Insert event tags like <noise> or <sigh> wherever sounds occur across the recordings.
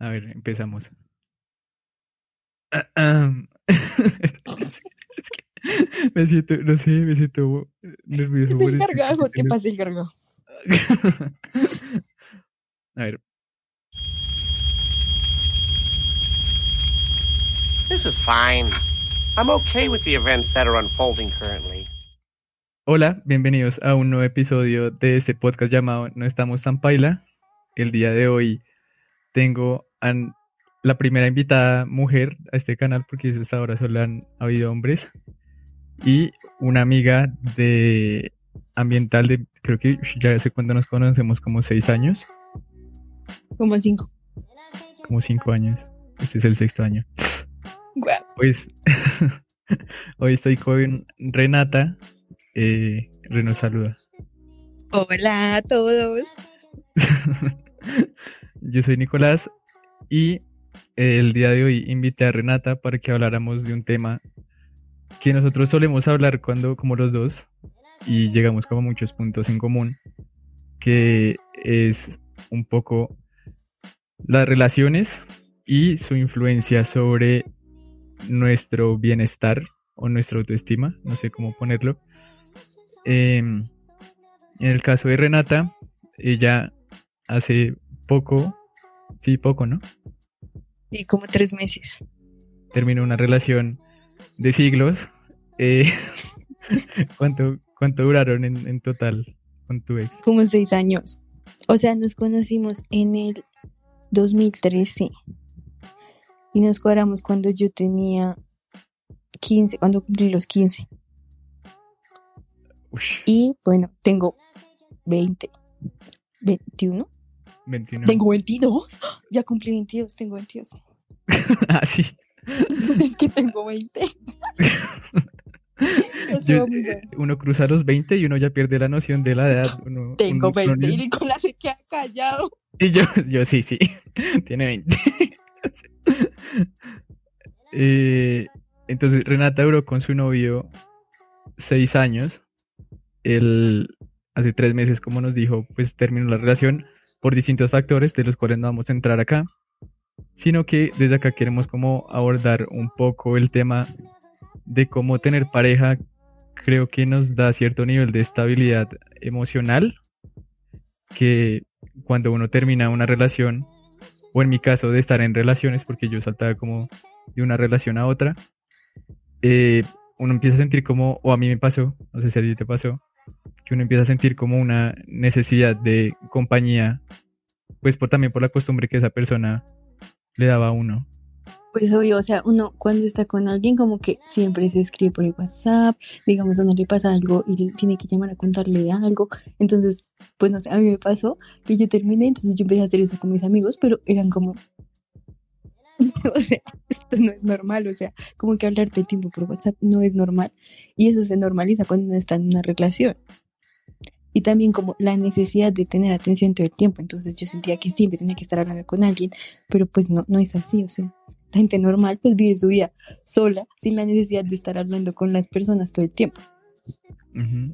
A ver, empezamos. Ah, ah. es <laughs> que me siento, no sé, me siento nervioso. Es el gargajo, capítulo. pasa el gargajo. <laughs> A ver, This is fine. I'm okay with the events that are unfolding currently. hola, bienvenidos a un nuevo episodio de este podcast llamado No estamos tan paila. El día de hoy tengo a la primera invitada mujer a este canal porque desde hasta ahora solo han habido hombres y una amiga de ambiental de creo que ya sé cuándo nos conocemos como seis años, Como cinco. como cinco años. Este es el sexto año. Guau. Pues <laughs> hoy estoy con Renata. Eh, Reno saluda. Hola a todos. <laughs> Yo soy Nicolás y el día de hoy invité a Renata para que habláramos de un tema que nosotros solemos hablar cuando como los dos y llegamos como muchos puntos en común, que es un poco las relaciones y su influencia sobre nuestro bienestar o nuestra autoestima, no sé cómo ponerlo. Em, en el caso de Renata, ella hace poco, sí, poco, ¿no? Y como tres meses. Terminó una relación de siglos. Eh, <laughs> ¿cuánto, ¿Cuánto duraron en, en total con tu ex? Como seis años. O sea, nos conocimos en el 2013. Y nos cuadramos cuando yo tenía 15, cuando cumplí los 15. Ush, Y bueno, tengo 20. 21. 21. Tengo 22. <gasps> Ya cumplí 22, tengo 22. <laughs> ah, sí. <laughs> Es que tengo 20. <laughs> Yo uno cruza los 20 y uno ya pierde la noción de la edad. uno- Tengo uno- 20 y uno- Nicolás se queda callado. Y yo, yo sí, sí. Tiene 20. Eh, entonces, Renata duró con su novio seis años. Él, hace tres meses, como nos dijo, pues terminó la relación por distintos factores, de los cuales no vamos a entrar acá. Sino que desde acá queremos como abordar un poco el tema de cómo tener pareja. Creo que nos da cierto nivel de estabilidad emocional que cuando uno termina una relación, o en mi caso de estar en relaciones, porque yo saltaba como de una relación a otra, eh, uno empieza a sentir como, o a mí me pasó, no sé si a ti te pasó, que uno empieza a sentir como una necesidad de compañía, pues por, también por la costumbre que esa persona le daba a uno. Pues obvio, o sea, uno cuando está con alguien como que siempre se escribe por el WhatsApp, digamos, a uno le pasa algo y tiene que llamar a contarle algo. Entonces, pues no sé, a mí me pasó que yo terminé, entonces yo empecé a hacer eso con mis amigos, pero eran como, <laughs> o sea, esto no es normal, o sea, como que hablar todo el tiempo por WhatsApp no es normal. Y eso se normaliza cuando uno está en una relación. Y también como la necesidad de tener atención todo el tiempo. Entonces yo sentía que siempre tenía que estar hablando con alguien, pero pues no, no es así, o sea. La gente normal pues vive su vida sola, sin la necesidad de estar hablando con las personas todo el tiempo.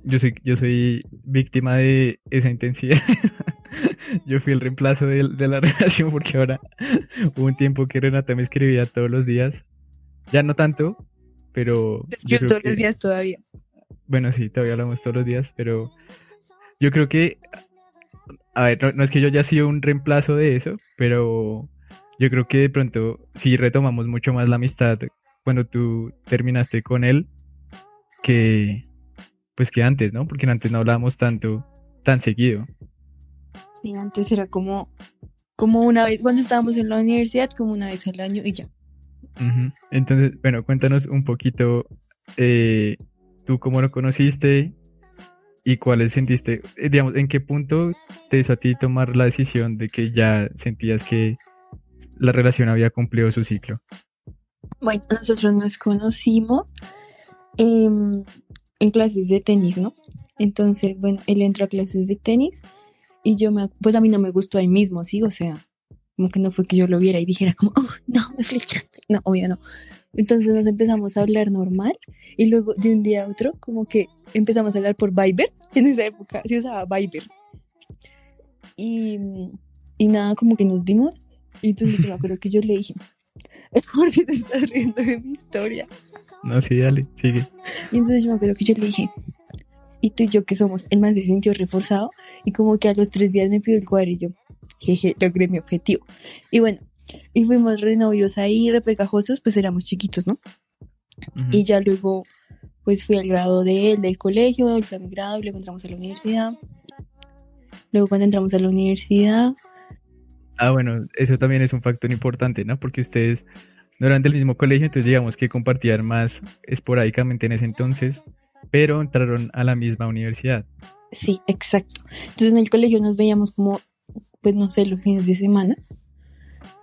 Yo soy, yo soy víctima de esa intensidad. <laughs> Yo fui el reemplazo de, de la <laughs> relación porque ahora hubo un tiempo que Renata me escribía todos los días. Ya no tanto, pero... Te escribo todos que- los días todavía. Bueno, sí, todavía hablamos todos los días, pero yo creo que... A ver, no, no es que yo haya sido un reemplazo de eso, pero yo creo que de pronto sí retomamos mucho más la amistad cuando tú terminaste con él que pues que antes, ¿no? Porque antes no hablábamos tanto, tan seguido. Sí, antes era como, como una vez, cuando estábamos en la universidad, como una vez al año y ya. Entonces, bueno, cuéntanos un poquito eh, tú cómo lo conociste y cuáles sentiste, eh, digamos, en qué punto te hizo a ti tomar la decisión de que ya sentías que la relación había cumplido su ciclo. Bueno, nosotros nos conocimos em, en clases de tenis, ¿no? Entonces, bueno, él entró a clases de tenis y yo me, pues a mí no me gustó ahí mismo, ¿sí? O sea, como que no fue que yo lo viera y dijera como, oh, no, me flechaste. No, obvio no. Entonces nos empezamos a hablar normal y luego de un día a otro como que empezamos a hablar por Viber. <laughs> En esa época se usaba Viber. Y, y nada, como que nos vimos Y entonces yo me acuerdo que yo le dije, <laughs> ¿por qué te estás riendo de mi historia? No, sí, dale, sigue. Y entonces yo me acuerdo que yo le dije, y tú y yo que somos, el más se sintió reforzado y como que a los tres días me pidió el yo, jeje, logré mi objetivo. Y bueno, y fuimos re novios ahí, re pegajosos, pues éramos chiquitos, ¿no? Y ya luego, pues fui al grado de él, del colegio, él fue a mi grado y luego entramos a la universidad. Luego cuando entramos a la universidad, Ah, bueno, eso también es un factor importante, ¿no? Porque ustedes no eran del mismo colegio, entonces digamos que compartían más esporádicamente en ese entonces, pero entraron a la misma universidad. sí, exacto. Entonces en el colegio nos veíamos como, pues no sé, los fines de semana.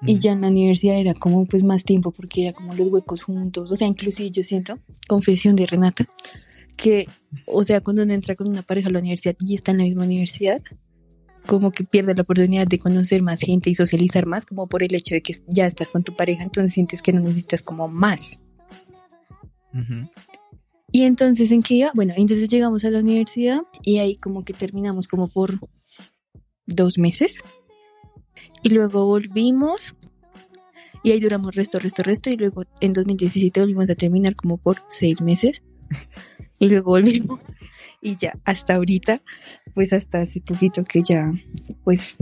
Y ya en la universidad era como pues más tiempo porque era como los huecos juntos. O sea, inclusive yo siento, confesión de Renata, que, o sea, cuando uno entra con una pareja a la universidad y está en la misma universidad, como que pierde la oportunidad de conocer más gente y socializar más, como por el hecho de que ya estás con tu pareja, entonces sientes que no necesitas como más. Ujú. Y entonces, ¿en qué iba? Bueno, entonces llegamos a la universidad y ahí como que terminamos como por dos meses. Y luego volvimos y ahí duramos resto, resto, resto. Y luego en 2017 volvimos a terminar como por seis meses. Y luego volvimos y ya hasta ahorita, pues hasta hace poquito que ya, pues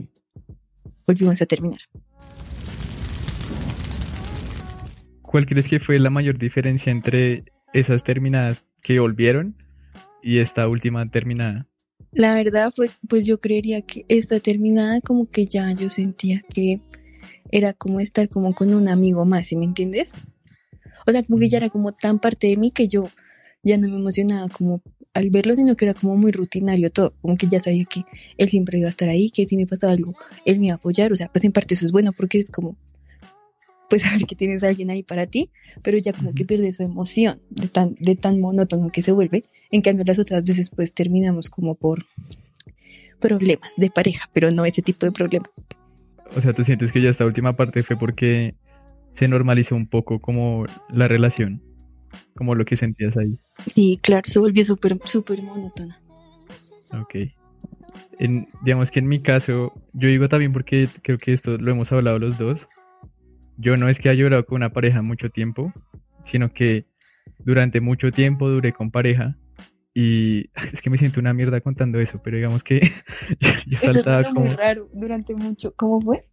volvimos a terminar. ¿Cuál crees que fue la mayor diferencia entre esas terminadas que volvieron y esta última terminada? La verdad fue, pues yo creería que esta terminada como que ya yo sentía que era como estar como con un amigo más, ¿sí me entiendes? O sea, como que ya era como tan parte de mí que yo ya no me emocionaba como al verlo, sino que era como muy rutinario todo, como que ya sabía que él siempre iba a estar ahí, que si me pasaba algo, él me iba a apoyar, o sea, pues en parte eso es bueno porque es como, pues <laughs> saber que tienes a alguien ahí para ti, pero ya como que pierde su emoción de tan, de tan monótono que se vuelve. En cambio, las otras veces pues terminamos como por problemas de pareja, pero no ese tipo de problemas. O sea, ¿tú sientes que ya esta última parte fue porque se normalizó un poco como la relación? Como lo que sentías ahí. Sí, claro, se volvió súper, súper monótona. Ok. En, digamos que en mi caso, yo digo también porque creo que esto lo hemos hablado los dos. Yo no es que haya llorado con una pareja mucho tiempo, sino que durante mucho tiempo duré con pareja. Y <laughs> es que me siento una mierda contando eso, pero digamos que <laughs> yo, yo Eso saltaba suena muy como raro durante mucho. ¿Cómo fue?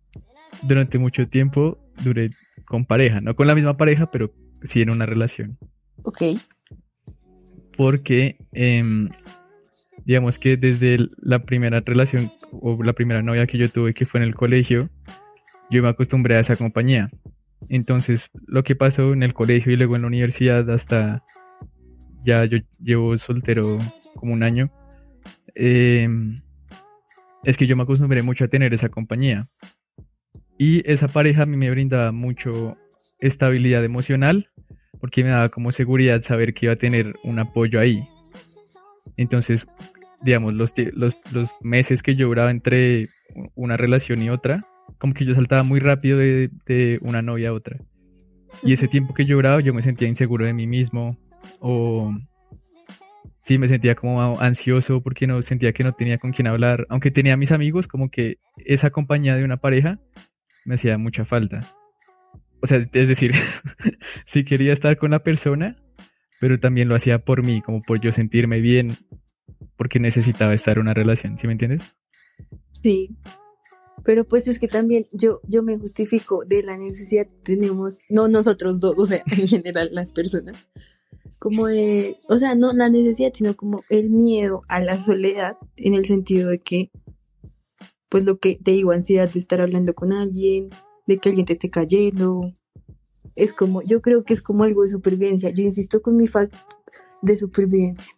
durante mucho tiempo duré con pareja, no con la misma pareja, pero sí en una relación. Ok. porque em, digamos que desde la primera relación o la primera novia que yo tuve que fue en el colegio, yo me acostumbré a esa compañía. Entonces, lo que pasó en el colegio y luego en la universidad hasta ya yo llevo soltero como un año, em, es que yo me acostumbré mucho a tener esa compañía. Y esa pareja a mí me brindaba mucho estabilidad emocional porque me daba como seguridad saber que iba a tener un apoyo ahí. Entonces, digamos, los, los, los meses que yo duraba entre una relación y otra, como que yo saltaba muy rápido de, de una novia a otra. Y ese tiempo que yo duraba, yo me sentía inseguro de mí mismo o sí me sentía como ansioso porque no sentía que no tenía con quién hablar, aunque tenía mis amigos, como que esa compañía de una pareja me hacía mucha falta. O sea, es decir, <laughs> sí quería estar con la persona, pero también lo hacía por mí, como por yo sentirme bien, porque necesitaba estar en una relación, ¿sí me entiendes? Sí. Pero pues es que también yo, yo me justifico de la necesidad tenemos, no nosotros dos, o sea, <laughs> en general las personas, como de, o sea, no la necesidad, sino como el miedo a la soledad, en el sentido de que, pues lo que te digo, ansiedad de estar hablando con alguien, de que alguien te esté cayendo, es como, yo creo que es como algo de supervivencia, yo insisto con mi fact de supervivencia.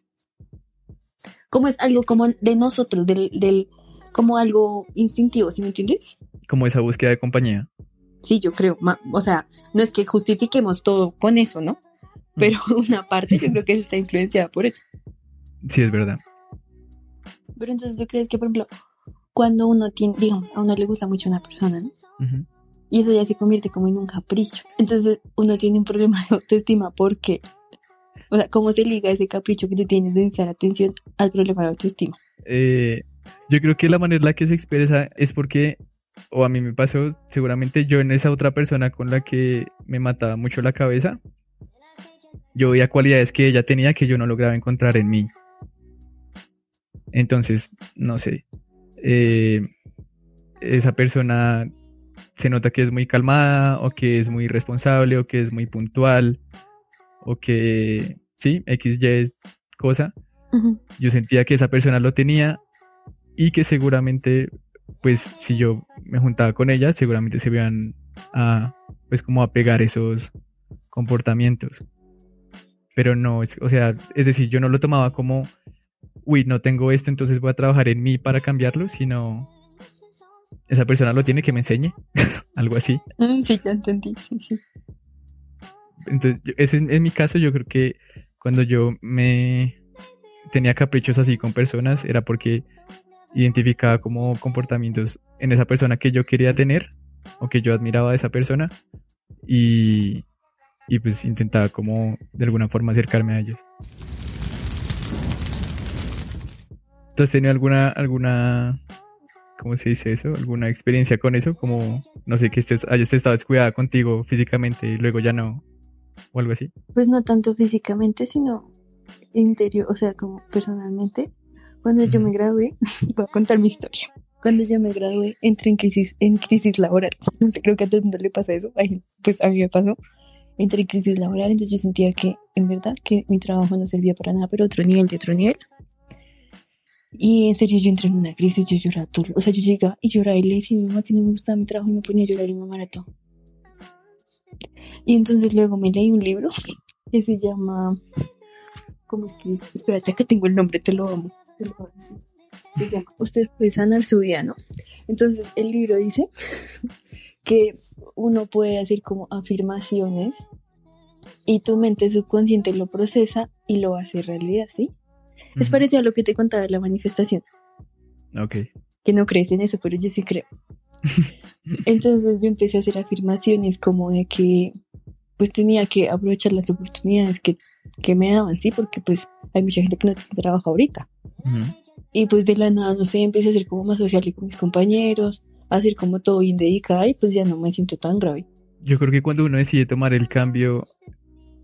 Como es algo como de nosotros, del, del, como algo instintivo, ¿sí me entiendes? Como esa búsqueda de compañía. Sí, yo creo. O sea, no es que justifiquemos todo con eso, ¿no? Pero <laughs> una parte yo creo que está influenciada por eso. Sí, es verdad. Pero entonces tú crees que, por ejemplo, cuando uno tiene, digamos, a uno le gusta mucho una persona, ¿no? Y eso ya se convierte como en un capricho. Entonces uno tiene un problema de autoestima porque, o sea, ¿cómo se liga ese capricho que tú tienes de prestar atención al problema de autoestima? Eh, yo creo que la manera en la que se expresa es porque o a mí me pasó, seguramente yo en esa otra persona con la que me mataba mucho la cabeza, yo veía cualidades que ella tenía que yo no lograba encontrar en mí. Entonces, no sé, eh, esa persona se nota que es muy calmada o que es muy responsable o que es muy puntual o que, sí, X, Y cosa. Ujú. Yo sentía que esa persona lo tenía y que seguramente, pues si yo me juntaba con ella, seguramente se iban a, pues como a pegar esos comportamientos. Pero no, es, o sea, es decir, yo no lo tomaba como, uy, no tengo esto, entonces voy a trabajar en mí para cambiarlo, sino esa persona lo tiene que me enseñe, <laughs> algo así. Mm, sí, ya entendí, sí, sí. Entonces, ese, en mi caso, yo creo que cuando yo me tenía caprichos así con personas, era porque identificaba como comportamientos en esa persona que yo quería tener o que yo admiraba de esa persona y, y pues intentaba como de alguna forma acercarme a ellos. ¿Tú has tenido alguna, alguna, ¿cómo se dice eso? ¿Alguna experiencia con eso? Como, no sé, que estés, hayas estado descuidada contigo físicamente y luego ya no, o algo así. Pues no tanto físicamente, sino interior, o sea, como personalmente. Cuando yo me gradué, <laughs> voy a contar mi historia. Cuando yo me gradué, entré en crisis, en crisis laboral. <laughs> No sé, creo que a todo el mundo le pasa eso. Ay, pues a mí me pasó. Entré en crisis laboral, entonces yo sentía que, en verdad, que mi trabajo no servía para nada, pero otro nivel de otro nivel. Y en serio, yo entré en una crisis, yo lloraba todo. O sea, yo llegaba y lloraba y le decía a mi mamá que no me gustaba mi trabajo y me ponía a llorar y era todo. Y entonces luego me leí un libro <laughs> que se llama. ¿Cómo es que es? Espérate, acá tengo el nombre, te lo amo. Sí. Se llama Usted puede sanar su vida, ¿no? Entonces el libro dice <laughs> que uno puede hacer como afirmaciones y tu mente subconsciente lo procesa y lo hace realidad, ¿sí? Es Ujú. parecido a lo que te contaba de la manifestación, Ok. que no crees en eso, pero yo sí creo. <laughs> Entonces yo empecé a hacer afirmaciones como de que pues tenía que aprovechar las oportunidades que, que me daban, sí, porque pues hay mucha gente que no tiene trabajo ahorita. Ujú. Y pues de la nada, no sé, empecé a ser como más sociable con mis compañeros, a hacer como todo bien dedicada y pues ya no me siento tan grave. Yo creo que cuando uno decide tomar el cambio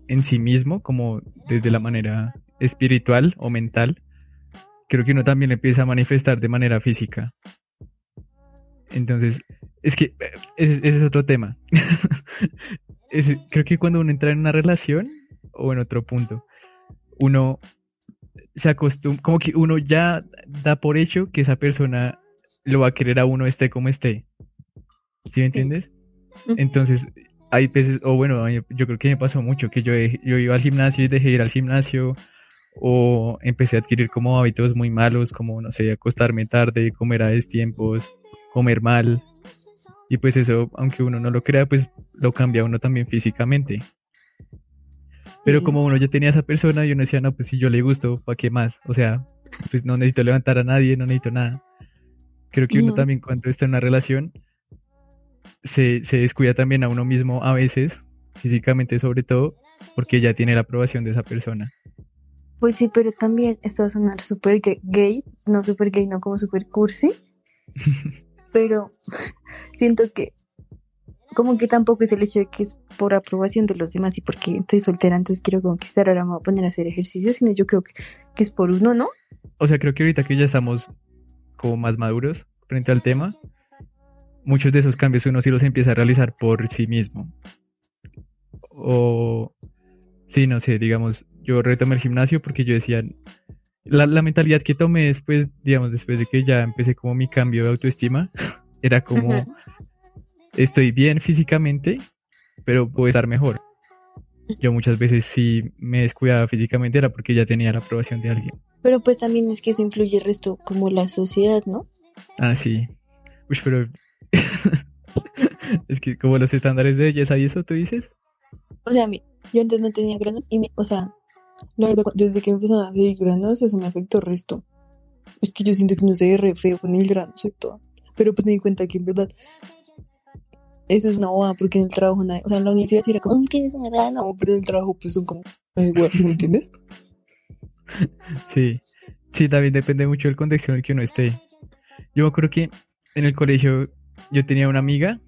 en sí mismo, como desde la manera espiritual o mental, creo que uno también empieza a manifestar de manera física. Entonces, es que eh, ese, ese es otro tema. <laughs> Ese- creo que cuando uno entra en una relación o en otro punto, uno se acostumbra, como que uno ya da por hecho que esa persona lo va a querer a uno esté como esté. ¿Sí me entiendes? Entonces, hay veces, o bueno, a mí- yo creo que me pasó mucho, que yo, yo iba al gimnasio y dejé de ir al gimnasio, o empecé a adquirir como hábitos muy malos, como, no sé, acostarme tarde, comer a destiempos, comer mal. Y pues eso, aunque uno no lo crea, pues lo cambia uno también físicamente. Pero como uno ya tenía a esa persona, yo no decía, no, pues si yo le gusto, ¿para qué más? O sea, pues no necesito levantar a nadie, no necesito nada. Creo que uno también cuando está en una relación se, se descuida también a uno mismo a veces, físicamente sobre todo, porque ya tiene la aprobación de esa persona. Pues sí, pero también esto va a sonar súper ga- gay, no súper gay, no como súper cursi, <laughs> pero siento que como que tampoco es el hecho de que es por aprobación de los demás y porque estoy soltera, entonces quiero conquistar, ahora me voy a poner a hacer ejercicio, sino yo creo que, que es por uno, ¿no? O sea, creo que ahorita que ya estamos como más maduros frente al tema, muchos de esos cambios uno sí los empieza a realizar por sí mismo. O, sí, no sé, digamos, yo retomé el gimnasio porque yo decía, la, la mentalidad que tomé después, digamos, después de que ya empecé como mi cambio de autoestima, <laughs> era como. Estoy bien físicamente, pero puedo estar mejor. Yo muchas veces si me descuidaba físicamente era porque ya tenía la aprobación de alguien. Pero pues también es que eso influye el resto, como la sociedad, ¿no? Ah, sí. Uy, pero... <laughs> es que como los estándares de belleza y eso, ¿tú dices? O sea, a mí, yo antes no tenía granos y me, o sea, la verdad, desde que empezaron a salir granos, eso me afectó el resto. Es que yo siento que no se ve re feo con el grano, soy todo. Pero pues me di cuenta que en verdad eso es una boda porque en el trabajo nadie, o sea, la universidad era como, "Mm, tienes un grano, pero en el trabajo pues son como, "Da igual, ¿sí ¿me entiendes? <laughs> Sí. Sí, también depende mucho del contexto en el que uno esté. Yo creo que en el colegio yo tenía una amiga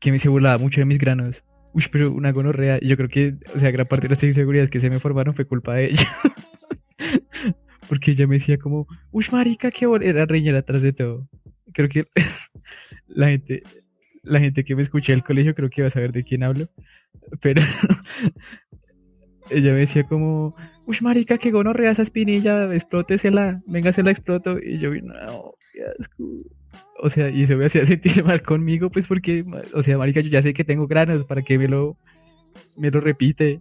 que me se burlaba mucho de mis granos. Uy, pero una gonorrea. Y yo creo que, o sea, gran parte de las inseguridades que se me formaron fue culpa de ella. <laughs> Porque ella me decía como, uy, marica, qué bon-". Era atrás de todo. Creo que <laughs> la gente, la gente que me escucha del colegio creo que va a saber de quién hablo. Pero <laughs> ella me decía como, uy, marica, qué gonorrea esa espinilla, explótesela, venga, se la exploto. Y yo, no, qué asco. O sea, y se me hacía <laughs> sentir mal conmigo, pues porque, o sea, marica, yo ya sé que tengo granos, ¿para que me lo, me lo repite?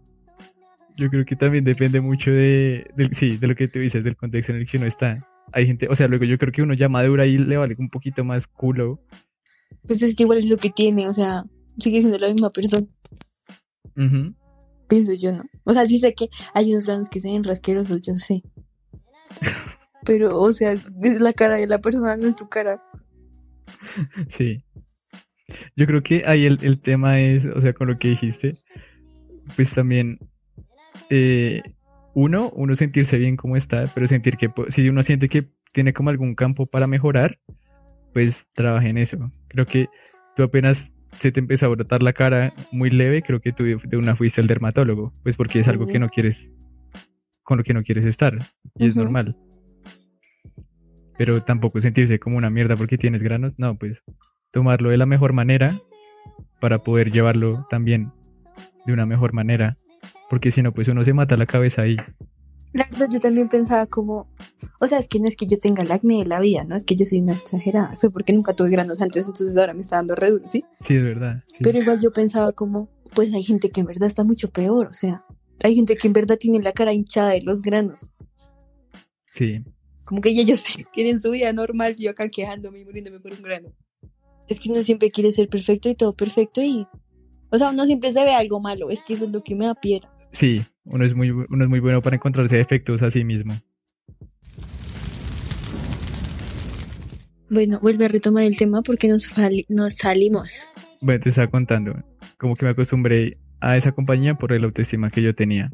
Yo creo que también depende mucho de, del- sí, de lo que tú dices, del contexto en el que uno está. Hay gente, o sea, luego yo creo que uno ya madura y le vale un poquito más culo. Pues es que igual es lo que tiene, o sea, sigue siendo la misma persona, pienso yo, ¿no? O sea, sí sé que hay unos granos que se ven rasquerosos, yo sé. <laughs> Pero, o sea, es la cara de la persona, no es tu cara. Sí. Yo creo que ahí el, el tema es, o sea, con lo que dijiste, pues también, eh, uno, uno sentirse bien como está, pero sentir que po- si uno siente que tiene como algún campo para mejorar, pues trabaje en eso. Creo que tú apenas se te empezó a brotar la cara muy leve, creo que tú de una fuiste al dermatólogo, pues porque es algo que no quieres, con lo que no quieres estar, y es normal. Pero tampoco sentirse como una mierda porque tienes granos, no, pues tomarlo de la mejor manera para poder llevarlo también de una mejor manera. Porque si no, pues uno se mata la cabeza ahí. La verdad, yo también pensaba como, o sea, es que no es que yo tenga el acné de la vida, ¿no? Es que yo soy una exagerada. Fue porque nunca tuve granos antes, entonces ahora me está dando re duro, ¿sí? Sí, es verdad. sí. Pero igual yo pensaba como, pues hay gente que en verdad está mucho peor, o sea, hay gente que en verdad tiene la cara hinchada de los granos. Sí, Como que ya ellos <laughs> tienen su vida normal, yo acá quejándome y muriéndome por un grano. Es que uno siempre quiere ser perfecto y todo perfecto y... O sea, uno siempre se ve algo malo, es que eso es lo que me da piedra. sí, uno es muy, uno es muy bueno para encontrarse defectos a sí mismo. Bueno, vuelve a retomar el tema porque nos, nos salimos. Bueno, te estaba contando, como que me acostumbré a esa compañía por el autoestima que yo tenía.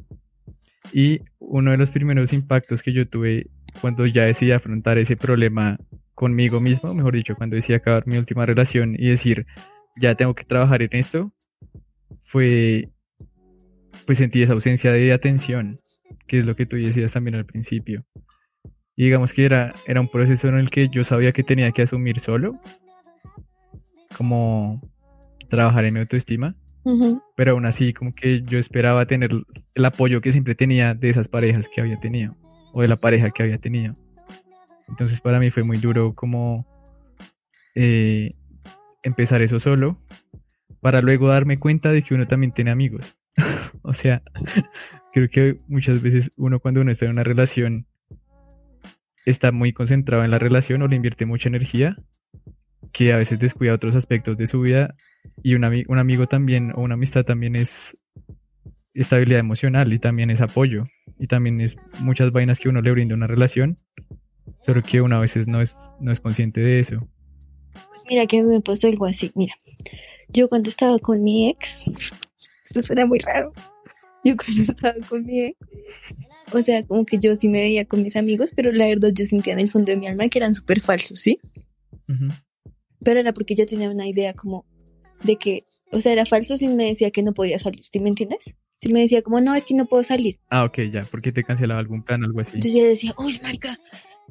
Y uno de los primeros impactos que yo tuve cuando ya decidí afrontar ese problema conmigo mismo, mejor dicho, cuando decidí acabar mi última relación y decir, ya tengo que trabajar en esto, fue, pues sentí esa ausencia de atención, que es lo que tú decías también al principio. Y digamos que era, era un proceso en el que yo sabía que tenía que asumir solo, como trabajar en mi autoestima, pero aún así como que yo esperaba tener el apoyo que siempre tenía de esas parejas que había tenido, o de la pareja que había tenido. Entonces para mí fue muy duro como eh, empezar eso solo, para luego darme cuenta de que uno también tiene amigos. <laughs> o sea, <laughs> creo que muchas veces uno cuando uno está en una relación está muy concentrado en la relación o le invierte mucha energía que a veces descuida otros aspectos de su vida y un, ami- un amigo también o una amistad también es estabilidad emocional y también es apoyo y también es muchas vainas que uno le brinda una relación solo que uno a veces no es, no es consciente de eso. Pues mira que me pasó algo así. Mira, yo cuando estaba con mi ex, eso suena muy raro. Yo <laughs> cuando estaba con mi ex, o sea, como que yo sí me veía con mis amigos, pero la verdad yo sentía en el fondo de mi alma que eran súper falsos, ¿sí? Ujú. Pero era porque yo tenía una idea como de que, o sea, era falso si me decía que no podía salir, ¿sí me entiendes? Si me decía como, no, es que no puedo salir. Ah, ok, ya, porque te cancelaba algún plan, algo así. Entonces yo decía, uy, marica,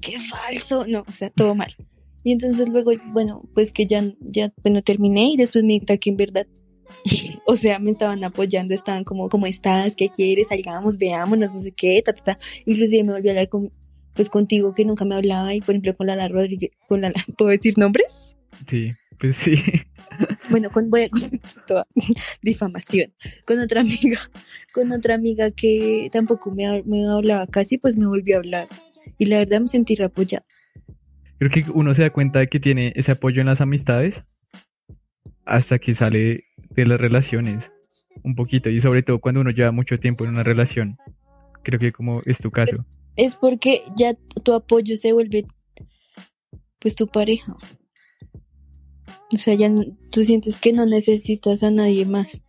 qué falso. No, o sea, todo mal. Y entonces luego, bueno, pues que ya, ya, bueno, terminé y después me di cuenta que en verdad, <laughs> o sea, me estaban apoyando, estaban como, ¿cómo estás? ¿Qué quieres? Salgamos, veámonos, no sé qué, ta, ta, ta. Inclusive me volví a hablar con, pues contigo que nunca me hablaba y por ejemplo con Lala Rodríguez, con Lala, <laughs> ¿puedo decir nombres? Sí, pues sí. <laughs> Bueno, con, voy a con toda difamación. Con otra amiga, con otra amiga que tampoco me, me hablaba casi, pues me volvió a hablar. Y la verdad me sentí reapoyada. Creo que uno se da cuenta de que tiene ese apoyo en las amistades hasta que sale de las relaciones un poquito y sobre todo cuando uno lleva mucho tiempo en una relación. Creo que como es tu caso. Es porque ya tu apoyo se vuelve, pues, tu pareja. O sea, ya no- tú sientes que no necesitas a nadie más.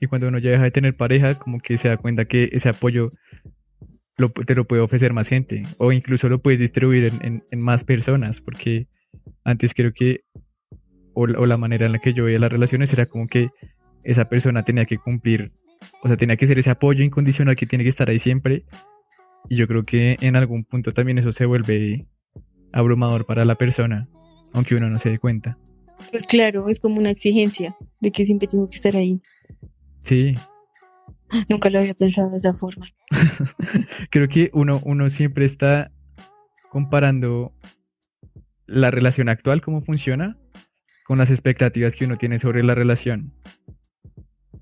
Y cuando uno ya deja de tener pareja, como que se da cuenta que ese apoyo lo, te lo puede ofrecer más gente o incluso lo puedes distribuir en, en- en más personas porque Antes creo que, o, la- o la manera en la que yo veía las relaciones era como que esa persona tenía que cumplir, o sea, tenía que ser ese apoyo incondicional que tiene que estar ahí siempre. Y yo creo que en algún punto también eso se vuelve abrumador para la persona, aunque uno no se dé cuenta. Pues claro, es como una exigencia de que siempre tiene que estar ahí. Sí, Nunca lo había pensado de esa forma. <laughs> creo que uno, uno siempre está comparando la relación actual, cómo funciona, con las expectativas que uno tiene sobre la relación.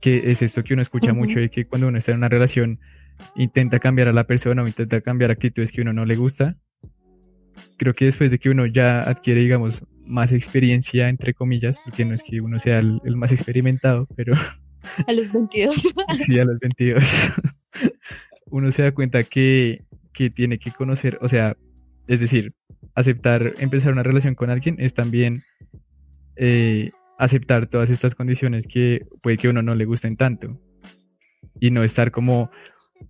Que es esto que uno escucha mucho de que cuando uno está en una relación intenta cambiar a la persona o intenta cambiar actitudes que uno no le gusta. Creo que después de que uno ya adquiere, digamos, más experiencia, entre comillas, porque no es que uno sea el, el más experimentado, pero A los 22. <laughs> sí, a los 22, <laughs> uno se da cuenta que, que tiene que conocer, o sea, es decir, aceptar empezar una relación con alguien es también eh, aceptar todas estas condiciones que puede que a uno no le gusten tanto. Y no estar como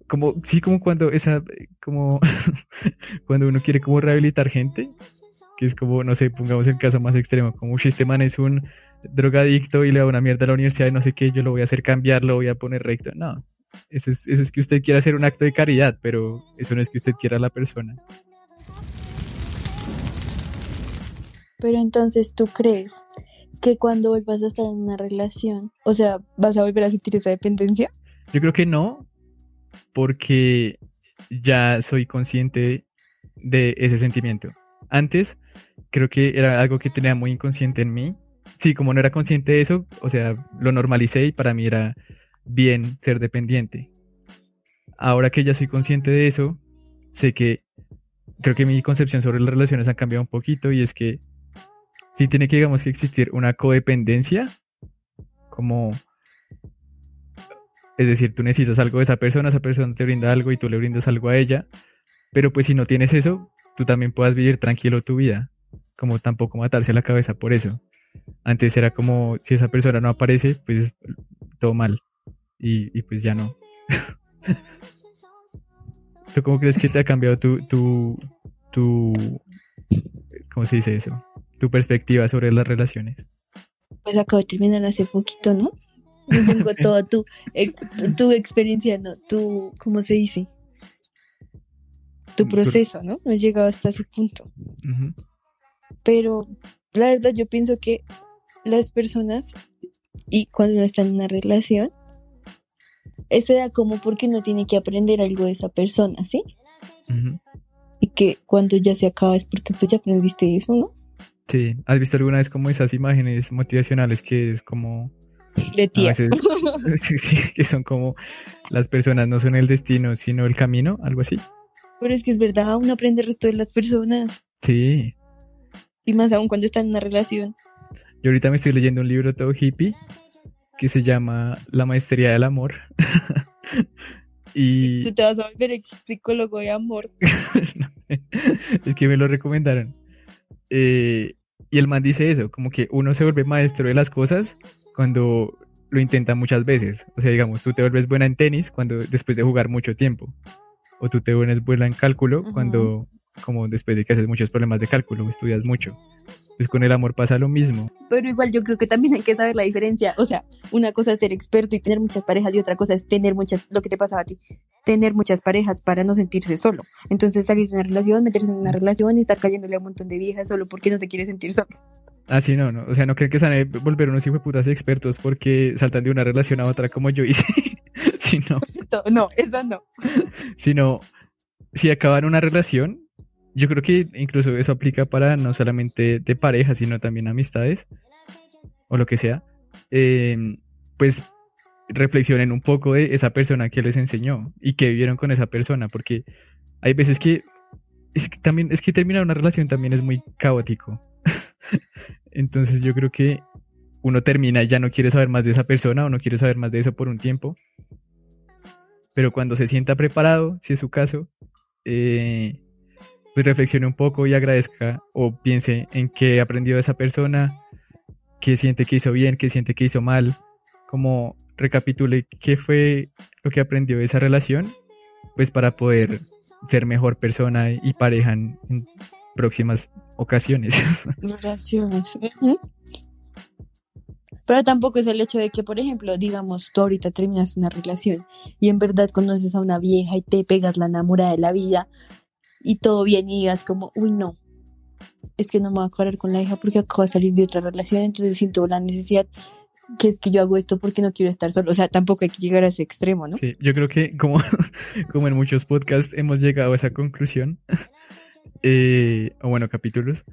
como sí como cuando esa como <laughs> cuando uno quiere como rehabilitar gente que es como no sé pongamos el caso más extremo como este man es un drogadicto y le da una mierda a la universidad y no sé qué yo lo voy a hacer cambiar lo voy a poner recto no eso es, eso es que usted quiera hacer un acto de caridad pero eso no es que usted quiera a la persona Pero entonces, ¿tú crees que cuando vuelvas a estar en una relación, o sea, vas a volver a sentir esa dependencia? Yo creo que no, porque ya soy consciente de ese sentimiento. Antes, creo que era algo que tenía muy inconsciente en mí. Sí, como no era consciente de eso, o sea, lo normalicé y para mí era bien ser dependiente. Ahora que ya soy consciente de eso, sé que creo que mi concepción sobre las relaciones ha cambiado un poquito y es que sí tiene que, digamos, que existir una codependencia, como es decir, tú necesitas algo de esa persona, esa persona te brinda algo y tú le brindas algo a ella. Pero pues si no tienes eso, tú también puedas vivir tranquilo tu vida. Como tampoco matarse la cabeza por eso. Antes era como, si esa persona no aparece, pues todo mal. Y, y pues ya no. <laughs> ¿Tú cómo crees que te ha cambiado tu, tu, ¿cómo se dice eso? Tu perspectiva sobre las relaciones. Pues acabo de terminar hace poquito, ¿no? Y tengo toda tu, ex- tu experiencia, ¿no? Tu, ¿cómo se dice? Tu proceso, ¿no? No he llegado hasta ese punto. Pero la verdad yo pienso que las personas, y cuando uno está en una relación, se da como porque uno tiene que aprender algo de esa persona, ¿sí? Y que cuando ya se acaba es porque pues ya aprendiste eso, ¿no? Sí, ¿has visto alguna vez como esas imágenes motivacionales que es como De <laughs> <laughs> sí, que son como las personas no son el destino, sino el camino, algo así? Pero es que es verdad, uno aprende el resto de las personas. Sí, Y más aún cuando está en una relación. yo ahorita me estoy leyendo un libro todo hippie que se llama La maestría del amor. <laughs> y Tú te vas a volver psicólogo de amor. es que me lo recomendaron. Eh, y el man dice eso, como que uno se vuelve maestro de las cosas cuando lo intenta muchas veces. O sea, digamos, tú te vuelves buena en tenis cuando después de jugar mucho tiempo. O tú te vuelves buena en cálculo cuando, como después de que haces muchos problemas de cálculo, estudias mucho. Pues con el amor pasa lo mismo. Pero igual yo creo que también hay que saber la diferencia. O sea, una cosa es ser experto y tener muchas parejas y otra cosa es tener muchas, lo que te pasaba a ti, tener muchas parejas para no sentirse solo. Entonces salir de una relación, meterse en una relación y estar cayéndole a un montón de viejas solo porque no se quiere sentir solo. Ah, sí, no, no. O sea, no creen que se volver unos hijos de putas expertos porque saltan de una relación a otra como yo hice. <laughs> sino, No, eso <laughs> no. sino, si acaban una relación, yo creo que incluso eso aplica para no solamente de pareja, sino también amistades o lo que sea. eh, pues reflexionen un poco de esa persona que les enseñó y que vivieron con esa persona, porque hay veces que es que también es que terminar una relación también es muy caótico. <laughs> Entonces yo creo que uno termina y ya no quiere saber más de esa persona o no quiere saber más de eso por un tiempo. Pero cuando se sienta preparado, si es su caso, eh, pues reflexione un poco y agradezca o piense en qué aprendió de esa persona, qué siente que hizo bien, qué siente que hizo mal, como recapitule qué fue lo que aprendió de esa relación, pues para poder ser mejor persona y pareja en, próximas ocasiones. <laughs> Relaciones. Pero tampoco es el hecho de que, por ejemplo, digamos, tú ahorita terminas una relación y en verdad conoces a una vieja y te pegas la enamorada de la vida y todo bien y digas como, uy, no, es que no me voy a cuadrar con la hija porque acabo de salir de otra relación, entonces siento la necesidad que es que yo hago esto porque no quiero estar solo. O sea, tampoco hay que llegar a ese extremo, ¿no? Sí, yo creo que como, <laughs> como en muchos podcasts hemos llegado a esa conclusión, <laughs> eh, o bueno, capítulos,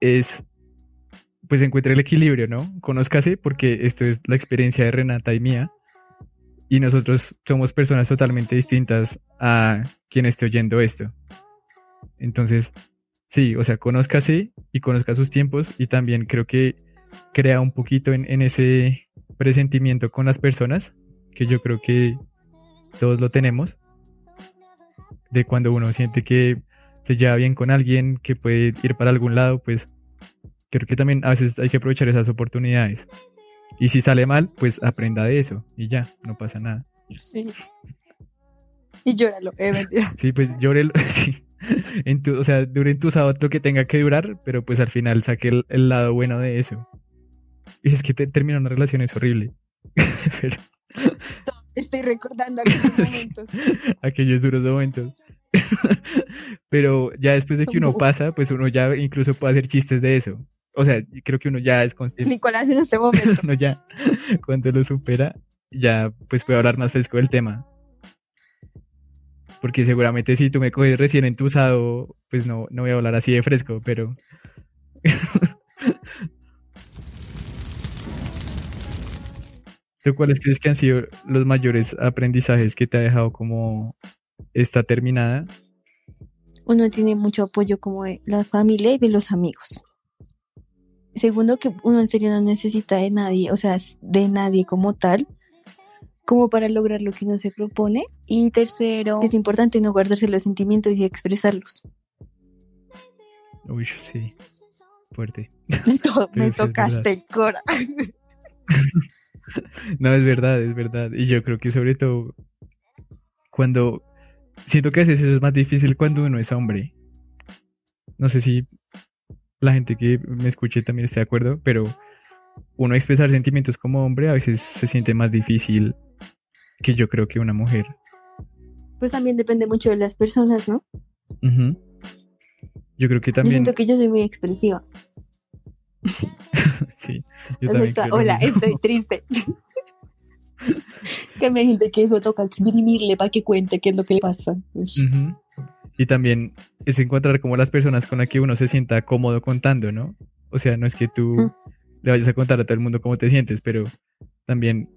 es pues encuentre el equilibrio, ¿no? Conózcase porque esto es la experiencia de Renata y mía y nosotros somos personas totalmente distintas a quien esté oyendo esto. Entonces, sí, o sea, conózcase y conozca sus tiempos y también creo que crea un poquito en, en ese presentimiento con las personas, que yo creo que todos lo tenemos, de cuando uno siente que se lleva bien con alguien, que puede ir para algún lado, pues creo que también a veces hay que aprovechar esas oportunidades. Y si sale mal, pues aprenda de eso y ya, no pasa nada. Sí. Y llóralo, eh, mentira. Sí, pues llore, <laughs> sí. <laughs> En tu, o sea, dure en tu sábado lo que tenga que durar, pero pues al final saque el, el lado bueno de eso. Y es que te, terminar una relación es horrible. <laughs> Pero Estoy recordando <laughs> aquellos momentos. aquellos duros momentos. Pero ya después de que uno pasa, pues uno ya incluso puede hacer chistes de eso. O sea, creo que uno ya es consciente. Nicolás en este momento. Uno ya, cuando lo supera, ya pues puede hablar más fresco del tema. Porque seguramente si tú me coges recién entusado, pues no, no voy a hablar así de fresco, pero... <laughs> ¿Tú cuáles crees que han sido los mayores aprendizajes que te ha dejado como esta terminada? Uno tiene mucho apoyo como de la familia y de los amigos. Segundo, que uno en serio no necesita de nadie, o sea, de nadie como tal, como para lograr lo que uno se propone. Y tercero, es importante no guardarse los sentimientos y expresarlos. Uy, sí, fuerte. Me <laughs> tocaste el cora. <laughs> No, es verdad, es verdad. Y yo creo que sobre todo cuando siento que a veces eso es más difícil cuando uno es hombre. No sé si la gente que me escuche también está de acuerdo, pero uno expresar sentimientos como hombre a veces se siente más difícil que yo creo que una mujer. Pues también depende mucho de las personas, ¿no? Ujú. Yo creo que Yo también. siento que yo soy muy expresiva. <laughs> sí, yo también creo Hola, estoy triste. <laughs> que me siente que eso toca exprimirle para que cuente qué es lo que le pasa. Ujú. Y también es encontrar como las personas con las que uno se sienta cómodo contando, ¿no? O sea, no es que tú Mm. le vayas a contar a todo el mundo cómo te sientes, pero también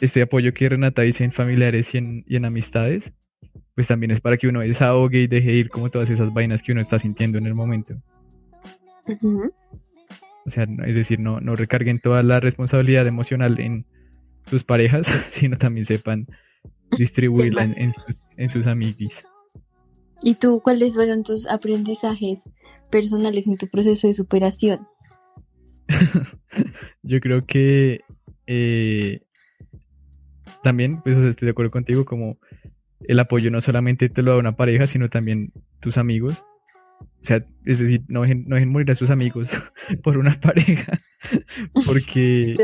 este apoyo que Renata dice en familiares y en, y en amistades, pues también es para que uno desahogue y deje ir como todas esas vainas que uno está sintiendo en el momento. O sea, no- es decir, no, no recarguen toda la responsabilidad emocional en sus parejas, <laughs> sino también sepan distribuirla en, en sus, en sus amiguis. ¿Y tú cuáles fueron tus aprendizajes personales en tu proceso de superación? <laughs> Yo creo que eh, también, pues estoy de acuerdo contigo, como el apoyo no solamente te lo da una pareja, sino también tus amigos. O sea, es decir, no dejen, no dejen morir a sus amigos <laughs> por una pareja, <laughs> porque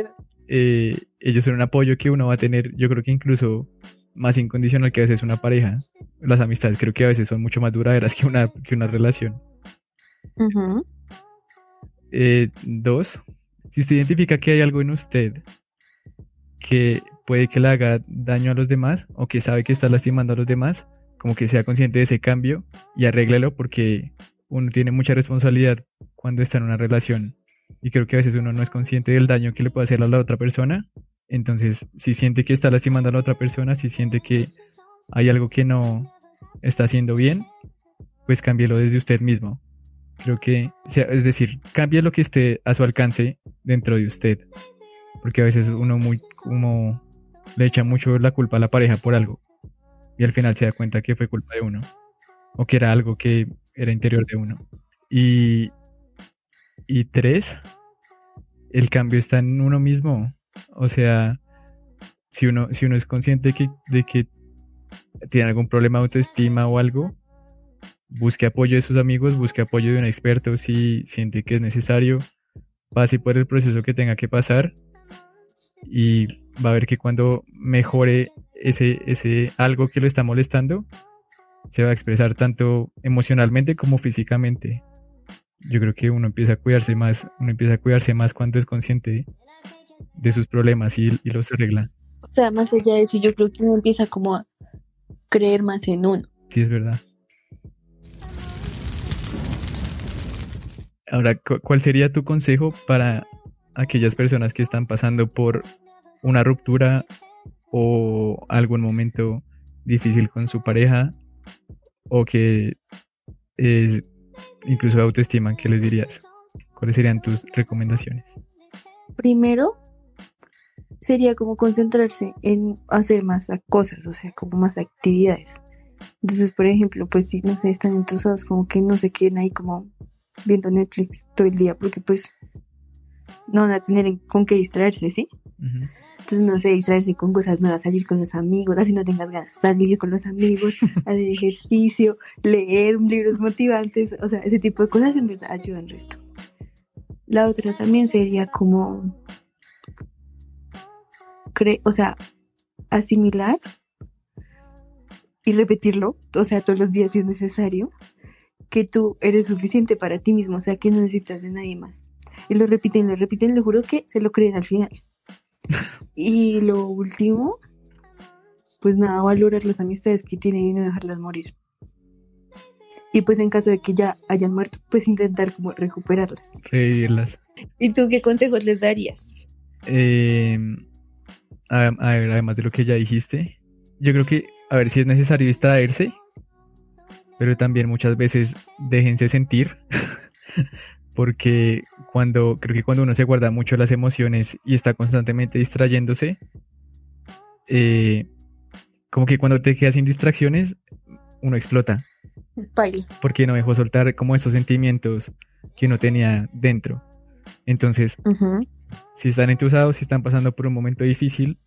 eh, ellos son un apoyo que uno va a tener, yo creo que incluso más incondicional que a veces una pareja. Las amistades creo que a veces son mucho más duraderas que una, que una relación. Ujú. Eh, dos, si usted identifica que hay algo en usted que puede que le haga daño a los demás o que sabe que está lastimando a los demás, como que sea consciente de ese cambio y arréglelo porque uno tiene mucha responsabilidad cuando está en una relación y creo que a veces uno no es consciente del daño que le puede hacer a la otra persona. Entonces, si siente que está lastimando a la otra persona, si siente que hay algo que no está haciendo bien, pues cámbielo desde usted mismo. Creo que, es decir, cambie lo que esté a su alcance dentro de usted. Porque a veces uno muy como le echa mucho la culpa a la pareja por algo. Y al final se da cuenta que fue culpa de uno. O que era algo que era interior de uno. Y, y tres, el cambio está en uno mismo. O sea, si uno, si uno es consciente de que, de que tiene algún problema de autoestima o algo, busque apoyo de sus amigos, busque apoyo de un experto si siente que es necesario, pase por el proceso que tenga que pasar y va a ver que cuando mejore ese, ese algo que lo está molestando, se va a expresar tanto emocionalmente como físicamente. Yo creo que uno empieza a cuidarse más, uno empieza a cuidarse más cuando es consciente de sus problemas y, y los arregla. O sea, más allá de eso, yo creo que uno empieza como a creer más en uno. Sí, es verdad. Ahora, cu- ¿cuál sería tu consejo para aquellas personas que están pasando por una ruptura o algún momento difícil con su pareja o que es incluso autoestima? ¿Qué les dirías? ¿Cuáles serían tus recomendaciones? Primero, sería como concentrarse en hacer más cosas, o sea, como más actividades. Entonces, por ejemplo, pues si no sé, están entusados, como que no se queden ahí como viendo Netflix todo el día, porque pues no van a tener en- con qué distraerse, ¿sí? Entonces, no sé, distraerse con cosas nuevas, salir con los amigos, así no tengas ganas, salir con los amigos, <laughs> hacer ejercicio, leer libros motivantes, o sea, ese tipo de cosas en verdad ayudan resto. La otra también sería como, cre o sea, asimilar y repetirlo, o sea, todos los días si es necesario, que tú eres suficiente para ti mismo, o sea, que no necesitas de nadie más. Y lo repiten, lo repiten, le juro que se lo creen al final. Y lo último, pues nada, valorar las amistades que tienen y no dejarlas morir. Y pues en caso de que ya hayan muerto, pues intentar como recuperarlas. Revivirlas. ¿Y tú qué consejos les darías? Eh, a- a ver, además de lo que ya dijiste, yo creo que, a ver si es necesario distraerse, pero también muchas veces déjense sentir, <laughs> porque cuando, creo que cuando uno se guarda mucho las emociones y está constantemente distrayéndose, eh, como que cuando te quedas sin distracciones, uno explota, porque no dejó soltar como esos sentimientos que uno tenía dentro. Entonces, si están entusados, si están pasando por un momento difícil,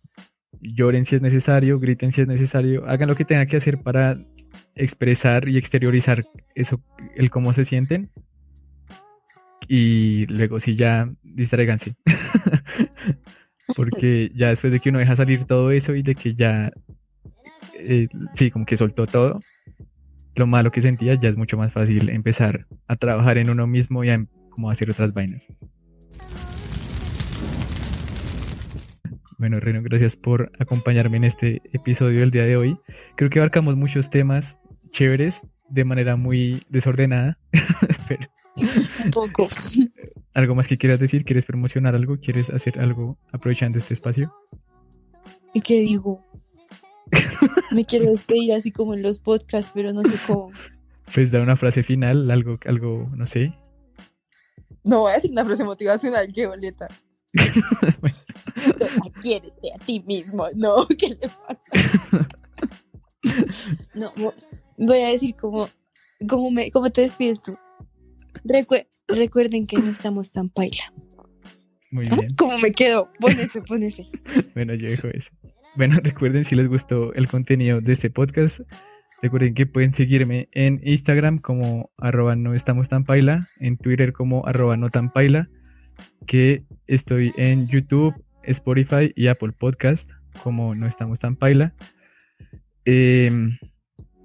lloren si es necesario, griten si es necesario, hagan lo que tengan que hacer para expresar y exteriorizar eso, el cómo se sienten. Y luego sí ya distráiganse. <laughs> Porque ya después de que uno deja salir todo eso y de que ya, eh, sí, como que soltó todo, lo malo que sentía ya es mucho más fácil empezar a trabajar en uno mismo y a em- como hacer otras vainas. Bueno, Reno, gracias por acompañarme en este episodio del día de hoy. Creo que abarcamos muchos temas chéveres de manera muy desordenada. <laughs> Pero, Un poco. <laughs> ¿Algo más que quieras decir? ¿Quieres promocionar algo? ¿Quieres hacer algo aprovechando este espacio? ¿Y qué digo? <laughs> Me quiero despedir así como en los podcasts, pero no sé cómo. Pues da una frase final, algo, algo, no sé. No voy a decir una frase motivacional, qué boleta. <laughs> Bueno, Quiérete a ti mismo. No, ¿qué le pasa? No, vo- voy a decir como, como, me, cómo te despides tú. Recue- recuerden que no estamos tan paila. muy ¿Ah? bien. ¿Cómo me quedo? Pónese, <laughs> pónese. Bueno, yo dejo eso. Bueno, recuerden si les gustó el contenido de este podcast. Recuerden que pueden seguirme en Instagram como arroba no estamos tan paila, en Twitter como arroba no tan paila, que estoy en YouTube, Spotify y Apple Podcast como no estamos tan paila. Em,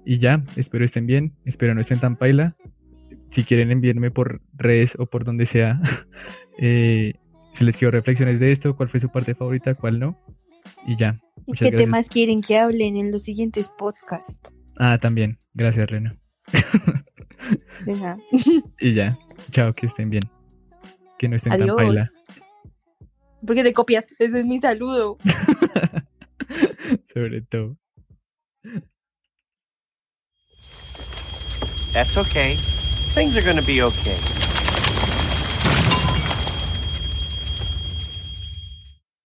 y ya, espero estén bien, espero no estén tan paila. Si quieren enviarme por redes o por donde sea, <laughs> eh, si les quiero reflexiones de esto, cuál fue su parte favorita, cuál no. Y ya. ¿Y qué gracias. temas quieren que hablen en los siguientes podcasts? Ah, también. Gracias. De nada. <laughs> Y ya. Chao, que estén bien. Que no estén tan Adiós. paila. ¿Por qué te copias? Ese es mi saludo. <laughs> Sobre todo. That's okay. Things are gonna be okay.